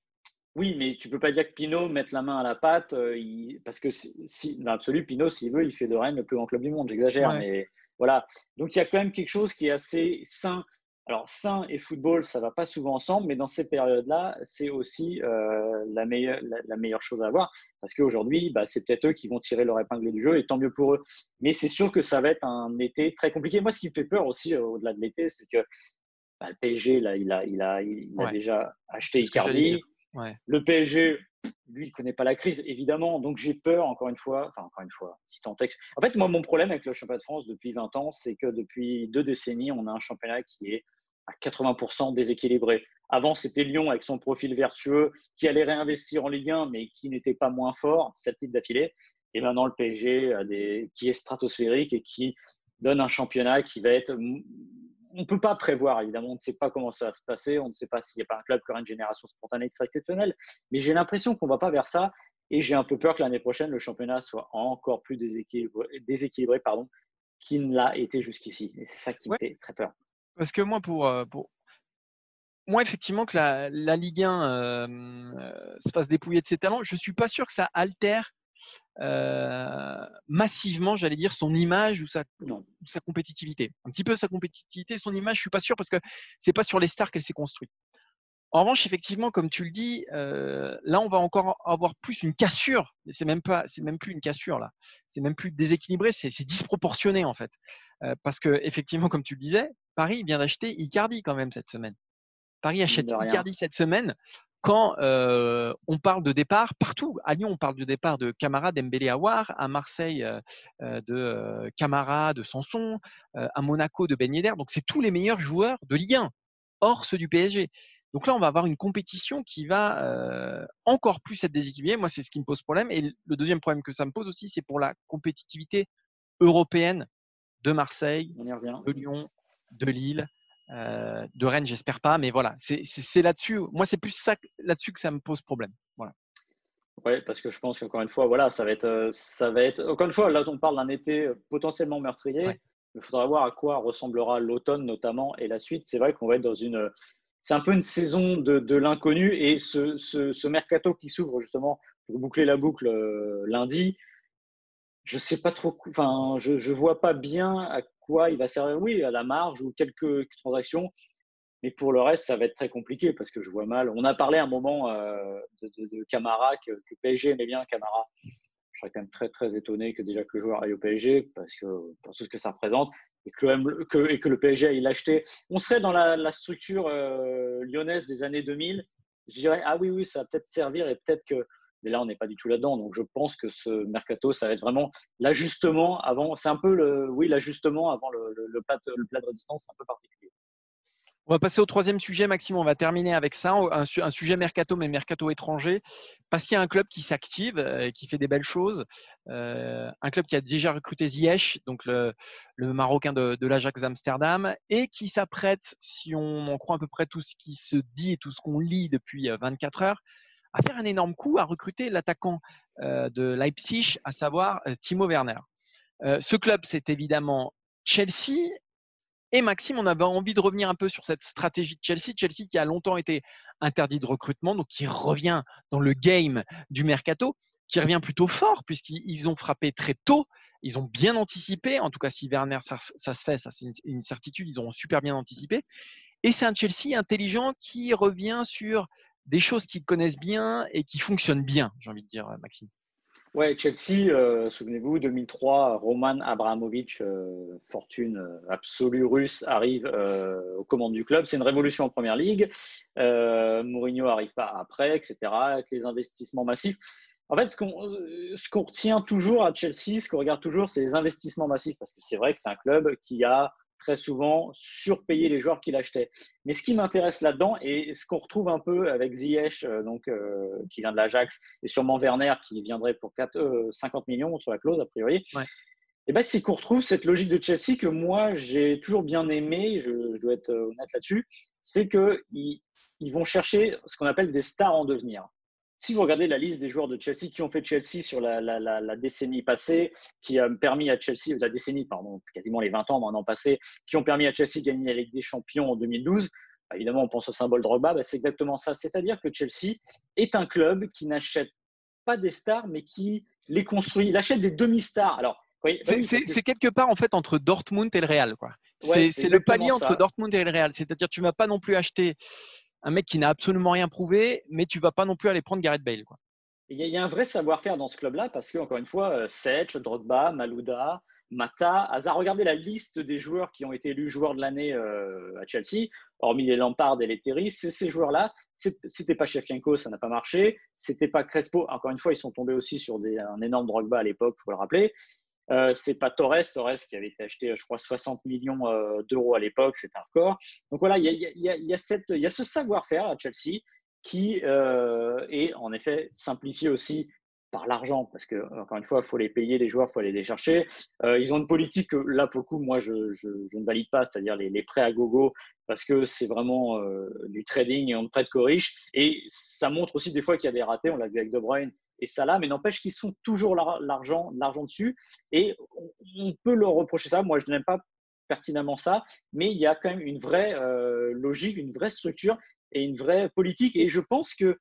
Oui, mais tu peux pas dire que Pinot mette la main à la pâte, euh, parce que si, dans l'absolu, Pinot, s'il veut, il fait de Rennes le plus grand club du monde. J'exagère, mais voilà. Donc il y a quand même quelque chose qui est assez sain. Alors sain et football, ça va pas souvent ensemble, mais dans ces périodes-là, c'est aussi euh, la, meilleure, la, meilleure chose à avoir, parce qu'aujourd'hui, bah, c'est peut-être eux qui vont tirer leur épingle du jeu, et tant mieux pour eux. Mais c'est sûr que ça va être un été très compliqué. Moi, ce qui me fait peur aussi, euh, au-delà de l'été, c'est que bah, le PSG, là, il a, il a, il a déjà acheté Icardi. Le PSG, lui, il connaît pas la crise, évidemment. Donc j'ai peur, encore une fois, enfin encore une fois, si En fait, moi, mon problème avec le championnat de France depuis 20 ans, c'est que depuis deux décennies, on a un championnat qui est à 80% déséquilibré. Avant, c'était Lyon avec son profil vertueux qui allait réinvestir en Ligue 1, mais qui n'était pas moins fort, sept titres d'affilée. Et maintenant, le PSG qui est stratosphérique et qui donne un championnat qui va être on ne peut pas prévoir, évidemment, on ne sait pas comment ça va se passer, on ne sait pas s'il n'y a pas un club qui aura une génération spontanée exceptionnelle, mais j'ai l'impression qu'on ne va pas vers ça et j'ai un peu peur que l'année prochaine, le championnat soit encore plus déséquilibré, pardon, qu'il ne l'a été jusqu'ici. Et c'est ça qui me fait très peur. Parce que moi, pour, euh, pour... moi effectivement, que la, Ligue 1 euh, euh, se fasse dépouiller de ses talents, je ne suis pas sûr que ça altère euh, massivement, j'allais dire, son image ou sa, sa, compétitivité. Un petit peu sa compétitivité, son image, je suis pas sûr parce que c'est pas sur les stars qu'elle s'est construite. En revanche, effectivement, comme tu le dis, euh, là, on va encore avoir plus une cassure. C'est même pas, c'est même plus une cassure là. C'est même plus déséquilibré, c'est disproportionné en fait. Euh, parce que effectivement, comme tu le disais, Paris vient d'acheter Icardi quand même cette semaine. Paris achète Icardi cette semaine quand euh, on parle de départ, partout, à Lyon, on parle du départ de Camara, d'Embélé Awar, à Marseille, euh, euh, de Camara, de Sanson, à Monaco, de Ben Yedder. Donc, c'est tous les meilleurs joueurs de Ligue 1, hors ceux du PSG. Donc là, on va avoir une compétition qui va encore plus être déséquilibrée. Moi, c'est ce qui me pose problème. Et le deuxième problème que ça me pose aussi, c'est pour la compétitivité européenne de Marseille, de Lyon, de Lille, euh, de Rennes, j'espère pas, mais voilà, c'est là-dessus. Moi, c'est plus ça là-dessus que ça me pose problème. Voilà. Oui, parce que je pense qu'encore une fois, voilà, ça va être, euh, ça va être. Encore une fois, là, on parle d'un été euh, potentiellement meurtrier. Il faudra voir à quoi ressemblera l'automne notamment et la suite. C'est vrai qu'on va être dans une. C'est un peu une saison de, l'inconnu et ce, mercato qui s'ouvre justement pour boucler la boucle lundi. Je sais pas trop. Enfin, je, je vois pas bien à quoi il va servir Oui, à la marge ou quelques transactions. Mais pour le reste, ça va être très compliqué parce que je vois mal. On a parlé un moment euh, de, Camara, que, PSG aimait bien Camara. Je serais quand même très très étonné que déjà que le joueur aille au PSG parce que pour tout ce que ça représente et que le, que, et que le PSG aille l'acheter. On serait dans la, structure euh, lyonnaise des années 2000. Je dirais ah oui oui ça va peut-être servir et peut-être que mais là, on n'est pas du tout là-dedans. Donc, je pense que ce mercato, ça va être vraiment l'ajustement avant. C'est un peu le, oui, l'ajustement avant le, plat, le plat de résistance, un peu particulier. On va passer au troisième sujet, Maxime. On va terminer avec ça, un, sujet mercato, mais mercato étranger, parce qu'il y a un club qui s'active, euh, qui fait des belles choses. Euh, un club qui a déjà recruté Ziyech, donc le, Marocain de, de l'Ajax d'Amsterdam, et qui s'apprête, si on en croit à peu près tout ce qui se dit et tout ce qu'on lit depuis 24 euh, heures, à faire un énorme coup, à recruter l'attaquant euh, de Leipzig, à savoir euh, Timo Werner. Euh, ce club, c'est évidemment Chelsea Et Maxime, on avait envie de revenir un peu sur cette stratégie de Chelsea. Chelsea qui a longtemps été interdit de recrutement, donc qui revient dans le game du mercato, qui revient plutôt fort puisqu'ils ont frappé très tôt. Ils ont bien anticipé. En tout cas, si Werner, ça, se fait, ça c'est une, certitude, ils ont super bien anticipé. Et c'est un Chelsea intelligent qui revient sur des choses qu'ils connaissent bien et qui fonctionnent bien, j'ai envie de dire, Maxime. Ouais, Chelsea, euh, souvenez-vous, 2003, Roman Abramovich, euh, fortune euh, absolue russe, arrive aux commandes du club. C'est une révolution en première ligue. Mourinho arrive pas après, etc. Avec les investissements massifs. En fait, ce qu'on retient toujours à Chelsea, ce qu'on regarde toujours, c'est les investissements massifs, parce que c'est vrai que c'est un club qui a très souvent surpayer les joueurs qu'il achetait. Mais ce qui m'intéresse là-dedans, et ce qu'on retrouve un peu avec Ziyech, euh, donc, euh, qui vient de l'Ajax, et sûrement Werner, qui viendrait pour 4, 50 euh, millions sur la clause, a priori, et ben, c'est qu'on retrouve cette logique de Chelsea que moi, j'ai toujours bien aimé, je, dois être honnête là-dessus, c'est qu'ils ils vont chercher ce qu'on appelle des stars en devenir si vous regardez la liste des joueurs de Chelsea qui ont fait Chelsea sur la, décennie passée, qui a permis à Chelsea, la décennie, pardon, quasiment les 20 ans maintenant passé, qui ont permis à Chelsea de gagner la Ligue des Champions en 2012, bah, évidemment, on pense au symbole Drogba, bah, c'est exactement ça. C'est-à-dire que Chelsea est un club qui n'achète pas des stars, mais qui les construit. Il achète des demi-stars. Alors, c'est quelque part en fait entre Dortmund et le Real. c'est le palier entre Dortmund et le Real. C'est-à-dire tu ne vas pas non plus acheter un mec qui n'a absolument rien prouvé, mais tu vas pas non plus aller prendre Gareth Bale. Il y, a un vrai savoir-faire dans ce club-là parce que, encore une fois, euh, Sech, Drogba, Malouda, Mata, Hazard, regardez la liste des joueurs qui ont été élus joueurs de l'année euh, à Chelsea, hormis les Lampard et les Terry, ces joueurs-là, c'était pas Shevchenko, ça n'a pas marché, c'était pas Crespo, encore une fois, ils sont tombés aussi sur un énorme Drogba à l'époque, faut le rappeler, euh, c'est pas Torres, Torres qui avait été acheté, je crois, 60 millions euh, d'euros à l'époque, c'est un record. Donc voilà, il y a, ce savoir-faire à Chelsea qui euh, est en effet simplifié aussi par l'argent, parce que encore une fois, il faut les payer les joueurs, il faut aller les chercher. ils ont une politique que là, pour le coup, moi, je, ne valide pas, c'est-à-dire les, prêts à gogo, parce que c'est vraiment du trading et on ne prête qu'aux riches. Et ça montre aussi des fois qu'il y a des ratés. On l'a vu avec De Bruyne et Salah, mais n'empêche qu'ils sont toujours l'argent, l'argent dessus. Et on peut leur reprocher ça. Moi, je n'aime pas pertinemment ça, mais il y a quand même une vraie euh, logique, une vraie structure et une vraie politique. Et je pense que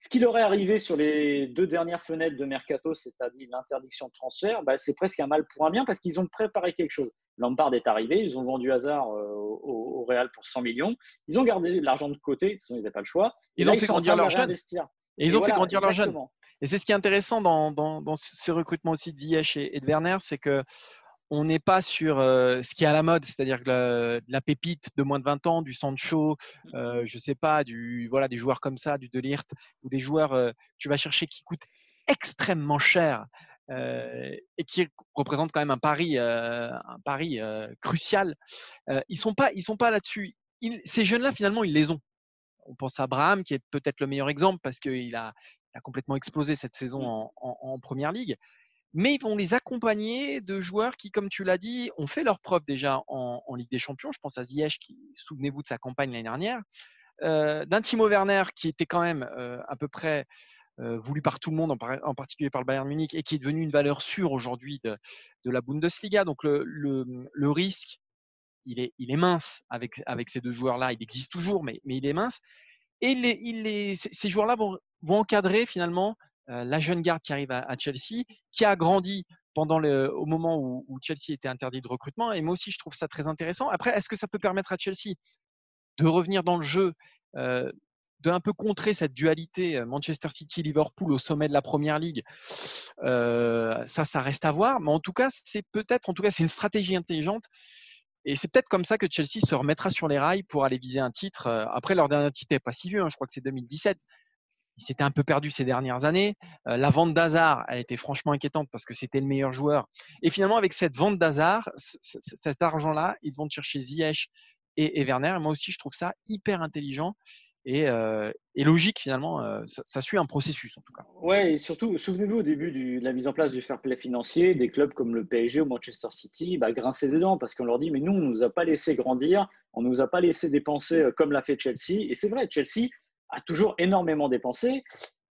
ce qui leur est arrivé sur les deux dernières fenêtres de mercato, c'est-à-dire l'interdiction de transfert, bah, c'est presque un mal pour un bien parce qu'ils ont préparé quelque chose. Lampard est arrivé, ils ont vendu Hazard euh, au, Real pour 100 millions, ils ont gardé l'argent de côté, sinon ils n'avaient pas le choix. Ils ont fait grandir leur jeune. Et ils ont fait grandir leurs jeunes. Et c'est ce qui est intéressant dans, dans, ces recrutements aussi de Ziyech et, de Werner, c'est que on n'est pas sur euh, ce qui est à la mode, c'est-à-dire la, pépite de moins de 20 ans, du Sancho, mmh. euh, je sais pas, du voilà, des joueurs comme ça, du Delirte, ou des joueurs euh, tu vas chercher qui coûtent extrêmement cher euh, et qui représentent quand même un pari, un pari crucial. ils sont pas, ils sont pas là-dessus. Ces jeunes-là, finalement, ils les ont on pense à Abraham, qui est peut-être le meilleur exemple parce qu'il a, complètement explosé cette saison mmh. en, première ligue. Mais ils vont les accompagner de joueurs qui, comme tu l'as dit, ont fait leur preuve déjà en, Ligue des Champions. Je pense à Ziyech, qui, souvenez-vous de sa campagne l'année dernière. Euh, d'un Timo Werner, qui était quand même euh, à peu près euh, voulu par tout le monde, en, particulier par le Bayern Munich, et qui est devenu une valeur sûre aujourd'hui de, la Bundesliga. Donc le risque il est, mince avec, ces deux joueurs-là. Il existe toujours, mais, il est mince. Et ces joueurs-là vont, encadrer finalement euh, la jeune garde qui arrive à, Chelsea, qui a grandi pendant au moment où, Chelsea était interdit de recrutement. Et moi aussi, je trouve ça très intéressant. Après, est-ce que ça peut permettre à Chelsea de revenir dans le jeu, euh, de un peu contrer cette dualité euh, Manchester City-Liverpool au sommet de la Première Ligue Ça, ça reste à voir. Mais en tout cas, c'est peut-être, en tout cas, c'est une stratégie intelligente et c'est peut-être comme ça que Chelsea se remettra sur les rails pour aller viser un titre. Euh, après, leur dernier titre n'est pas si vieux, hein, je crois que c'est 2017. Il s'était un peu perdu ces dernières années. Euh, la vente d'Hazard, elle était franchement inquiétante parce que c'était le meilleur joueur. Et finalement, avec cette vente d'Hazard, cet argent-là, ils vont chercher Ziyech et Werner. moi aussi, je trouve ça hyper intelligent et, logique finalement. Ça, suit un processus en tout cas. Ouais, et surtout, souvenez-vous au début de la mise en place du fair play financier, des clubs comme le PSG ou Manchester City bah, grinçaient dedans parce qu'on leur dit mais nous, on ne nous a pas laissé grandir, on ne nous a pas laissé dépenser comme l'a fait Chelsea. Et c'est vrai, Chelsea a toujours énormément dépensé.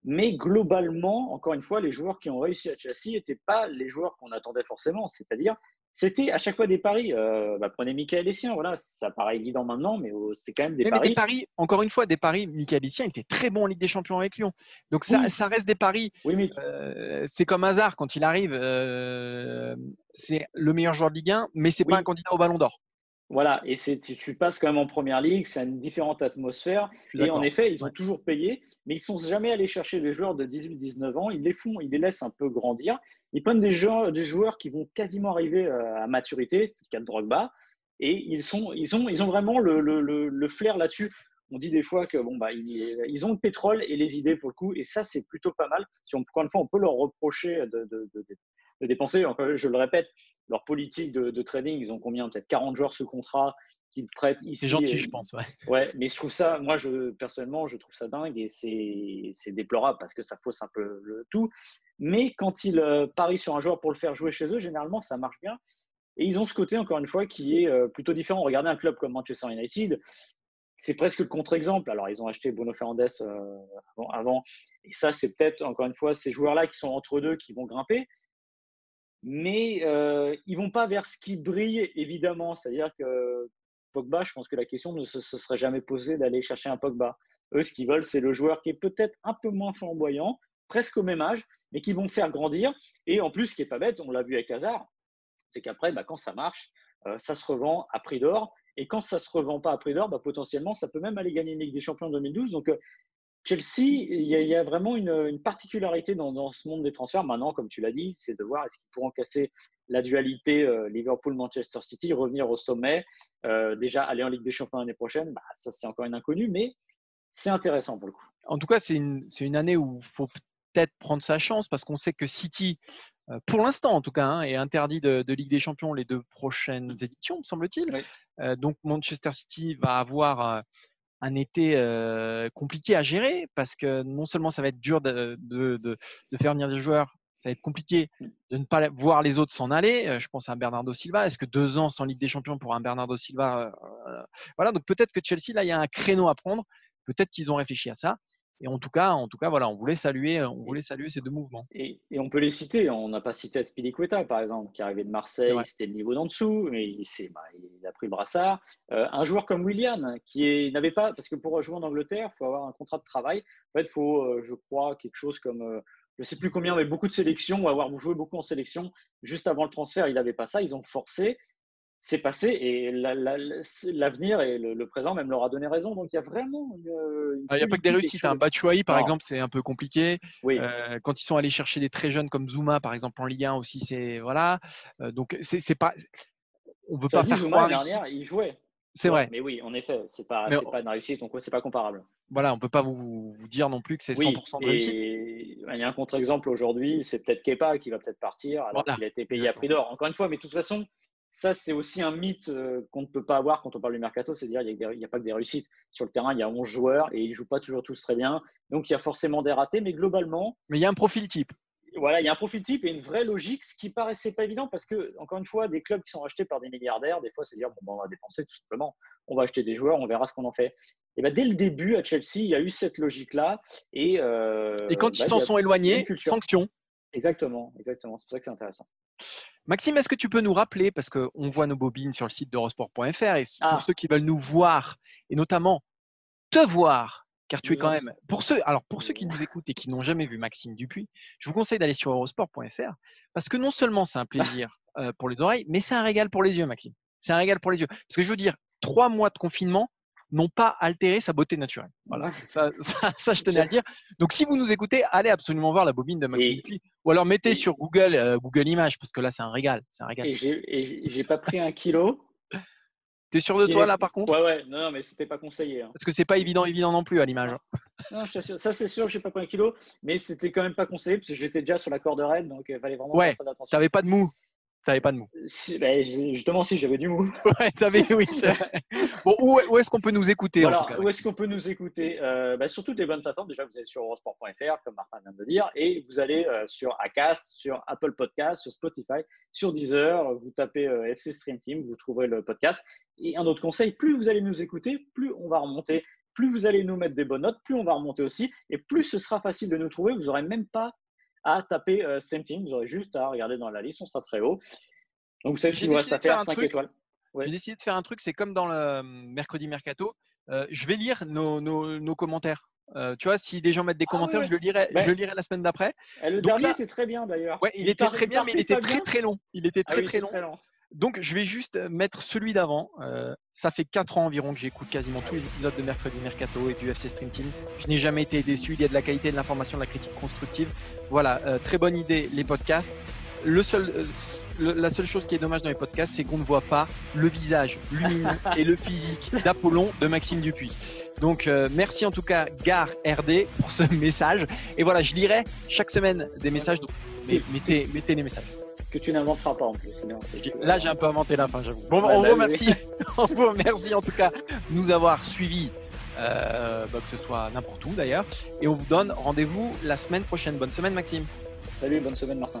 Mais globalement, encore une fois, les joueurs qui ont réussi à Chelsea n'étaient pas les joueurs qu'on attendait forcément. C'est-à-dire, c'était à chaque fois des paris. Euh, bah, prenez Michael Essien, voilà, ça paraît évident maintenant, mais oh, c'est quand même des paris. des paris. Encore une fois, des paris. Michael Essien était très bon en Ligue des Champions avec Lyon. Donc ça, ça reste des paris. Oui, mais... Euh, c'est comme hasard quand il arrive. Euh, c'est le meilleur joueur de Ligue 1, mais c'est n'est pas un candidat au Ballon d'Or. Voilà, et tu passes quand même en première ligue, c'est une différente atmosphère. Et en effet, ils ont toujours payé, mais ils ne sont jamais allés chercher des joueurs de 18-19 ans. Ils les font, ils les laissent un peu grandir. Ils prennent des joueurs, des joueurs qui vont quasiment arriver euh, à maturité, c'est le cas de Drogba, et ils, sont, ils, ont, ils ont vraiment le, le, le, flair là-dessus. On dit des fois que bon, bah, ils, ont le pétrole et les idées pour le coup, et ça, c'est plutôt pas mal. Si on, encore une fois, on peut leur reprocher de, de, de, de dépenser, je le répète, leur politique de, trading, ils ont combien? Peut-être 40 joueurs sous contrat qu'ils prêtent ici. C'est gentil, je pense. Ouais. ouais, mais je trouve ça, moi, je, personnellement, je trouve ça dingue et c'est déplorable parce que ça fausse un peu le tout. Mais quand ils euh, parient sur un joueur pour le faire jouer chez eux, généralement, ça marche bien. Et ils ont ce côté, encore une fois, qui est euh, plutôt différent. Regardez un club comme Manchester United, c'est presque le contre-exemple. Alors, ils ont acheté Bruno Fernandes euh, avant, avant, Et ça, c'est peut-être, encore une fois, ces joueurs-là qui sont entre deux qui vont grimper mais euh, ils vont pas vers ce qui brille, évidemment. C'est-à-dire que Pogba, je pense que la question ne se, serait jamais posée d'aller chercher un Pogba. Eux, ce qu'ils veulent, c'est le joueur qui est peut-être un peu moins flamboyant, presque au même âge, mais qui vont faire grandir. Et en plus, ce qui est pas bête, on l'a vu avec Hazard, c'est qu'après, bah, quand ça marche, euh, ça se revend à prix d'or. Et quand ça se revend pas à prix d'or, bah, potentiellement, ça peut même aller gagner une Ligue des Champions en 2012. Donc, euh, Chelsea, il y, a, vraiment une, particularité dans, ce monde des transferts. Maintenant, comme tu l'as dit, c'est de voir est-ce qu'ils pourront casser la dualité euh, Liverpool-Manchester City, revenir au sommet, euh, déjà aller en Ligue des Champions l'année prochaine. Bah, ça, c'est encore une inconnue, mais c'est intéressant pour le coup. En tout cas, c'est une, une, année où il faut peut-être prendre sa chance parce qu'on sait que City, euh, pour l'instant en tout cas, hein, est interdit de, Ligue des Champions les deux prochaines éditions, me semble-t-il. donc Manchester City va avoir un été compliqué à gérer parce que non seulement ça va être dur de, faire venir des joueurs, ça va être compliqué de ne pas voir les autres s'en aller. Je pense à Bernardo Silva. Est-ce que deux ans sans Ligue des Champions pour un Bernardo Silva Voilà, donc peut-être que Chelsea, là, il y a un créneau à prendre. Peut-être qu'ils ont réfléchi à ça. Et en tout cas, en tout cas, voilà, on voulait saluer, euh, on voulait saluer ces deux mouvements. Et, on peut les citer. On n'a pas cité Aspilicueta, par exemple, qui arrivait de Marseille, c'était le niveau d'en dessous, mais il, bah, il, a pris le brassard. Euh, un joueur comme William, qui n'avait pas, parce que pour jouer en Angleterre, il faut avoir un contrat de travail. En fait, il faut, euh, je crois, quelque chose comme, je ne sais plus combien, mais beaucoup de sélections, avoir joué beaucoup en sélection. Juste avant le transfert, il n'avait pas ça. Ils ont forcé c'est passé et l'avenir et le, présent même leur a donné raison. Donc il y a vraiment. Ah, il n'y a pas que des réussites. Un hein. Batshuayi, par exemple, c'est un peu compliqué. Euh, quand ils sont allés chercher des très jeunes comme Zuma, par exemple, en Ligue 1 aussi, c'est. Voilà. Euh, donc c'est pas. On ne peut pas faire Zuma, dernière, il jouait. C'est vrai. Mais oui, en effet, c'est pas, pas une réussite, donc c'est pas comparable. Voilà, on ne peut pas vous, vous, dire non plus que c'est 100% de réussite. Il y a un contre-exemple aujourd'hui, c'est peut-être Kepa qui va peut-être partir alors qu'il a été payé à prix d'or. Encore une fois, mais de toute façon, ça, c'est aussi un mythe euh, qu'on ne peut pas avoir quand on parle du mercato, c'est à dire qu'il n'y a, pas que des réussites. Sur le terrain, il y a 11 joueurs et ils ne jouent pas toujours tous très bien. Donc, il y a forcément des ratés, mais globalement. Mais il y a un profil type. Voilà, il y a un profil type et une vraie logique, ce qui paraissait pas évident parce que, encore une fois, des clubs qui sont achetés par des milliardaires, des fois, c'est dire, bon, ben, on va dépenser tout simplement, on va acheter des joueurs, on verra ce qu'on en fait. Et ben, dès le début, à Chelsea, il y a eu cette logique-là. Et, euh, et quand ils bah, s'en sont éloignés, sanction. Exactement, exactement. C'est pour ça que c'est intéressant. Maxime, est-ce que tu peux nous rappeler, parce qu'on voit nos bobines sur le site d'Eurosport.fr, et pour ah. ceux qui veulent nous voir, et notamment te voir, car tu es quand même, pour ceux, alors pour ceux qui nous écoutent et qui n'ont jamais vu Maxime Dupuis, je vous conseille d'aller sur Eurosport.fr, parce que non seulement c'est un plaisir euh, pour les oreilles, mais c'est un régal pour les yeux, Maxime. C'est un régal pour les yeux. Parce que je veux dire, trois mois de confinement, n'ont pas altéré sa beauté naturelle. Voilà, ça, ça, je tenais à le dire. Donc, si vous nous écoutez, allez absolument voir la bobine de Maxime Dupuis. Ou alors mettez sur Google, euh, Google Images, parce que là, c'est un régal. C'est un régal. Et j'ai pas pris un kilo. T'es sûr de toi là par contre? Ouais, ouais, non, mais c'était pas conseillé. Hein. Parce que c'est pas évident, évident non plus à l'image. Non, je sûr. Ça, c'est sûr j'ai pas pris un kilo, mais c'était quand même pas conseillé parce que j'étais déjà sur la corde raide, donc il fallait vraiment. Ouais, t'avais pas de mou. T'avais pas de mou. Ben, justement, si j'avais du mou. ouais, t'avais, oui. bon, où, est-ce qu'on peut nous écouter Où est-ce qu'on peut nous écouter? Euh, ben, Sur toutes les bonnes plateformes. Déjà, vous allez sur eurosport.fr, comme Martin vient de le dire, et vous allez euh, sur Acast, sur Apple Podcast, sur Spotify, sur Deezer. Vous tapez euh, FC Stream Team, vous trouverez le podcast. Et un autre conseil plus vous allez nous écouter, plus on va remonter plus vous allez nous mettre des bonnes notes, plus on va remonter aussi, et plus ce sera facile de nous trouver. Vous n'aurez même pas à taper euh, Stream Team, vous aurez juste à regarder dans la liste, on sera très haut. Donc vous savez qu'il vous reste à faire 5 étoiles. J'ai décidé de faire un truc, c'est comme dans le euh, mercredi mercato, euh, je vais lire nos, nos, commentaires. tu vois, si des gens mettent des ah commentaires, je, le lirai, je le lirai la semaine d'après. Le dernier était très bien d'ailleurs. Ouais, il, était très bien, mais il était très très long. Il était ah très très long. Donc, je vais juste mettre celui d'avant. Euh, ça fait 4 ans environ que j'écoute quasiment tous les épisodes de Mercredi Mercato et du FC Stream Team. Je n'ai jamais été déçu. Il y a de la qualité, de l'information, de la critique constructive. Voilà, euh, très bonne idée, les podcasts. Le seul, euh, la seule chose qui est dommage dans les podcasts, c'est qu'on ne voit pas le visage lumineux et le physique d'Apollon de Maxime Dupuis. Donc, merci en tout cas, Gare RD, pour ce message. Et voilà, je lirai chaque semaine des messages. Donc, mettez, mettez les messages que tu n'inventeras pas en plus. Là, j'ai un peu inventé la fin, j'avoue. Bon, on, vous remercie, on vous remercie en tout cas de nous avoir suivis, euh, bah, que ce soit n'importe où d'ailleurs. Et on vous donne rendez-vous la semaine prochaine. Bonne semaine, Maxime. Salut, bonne semaine, Martin.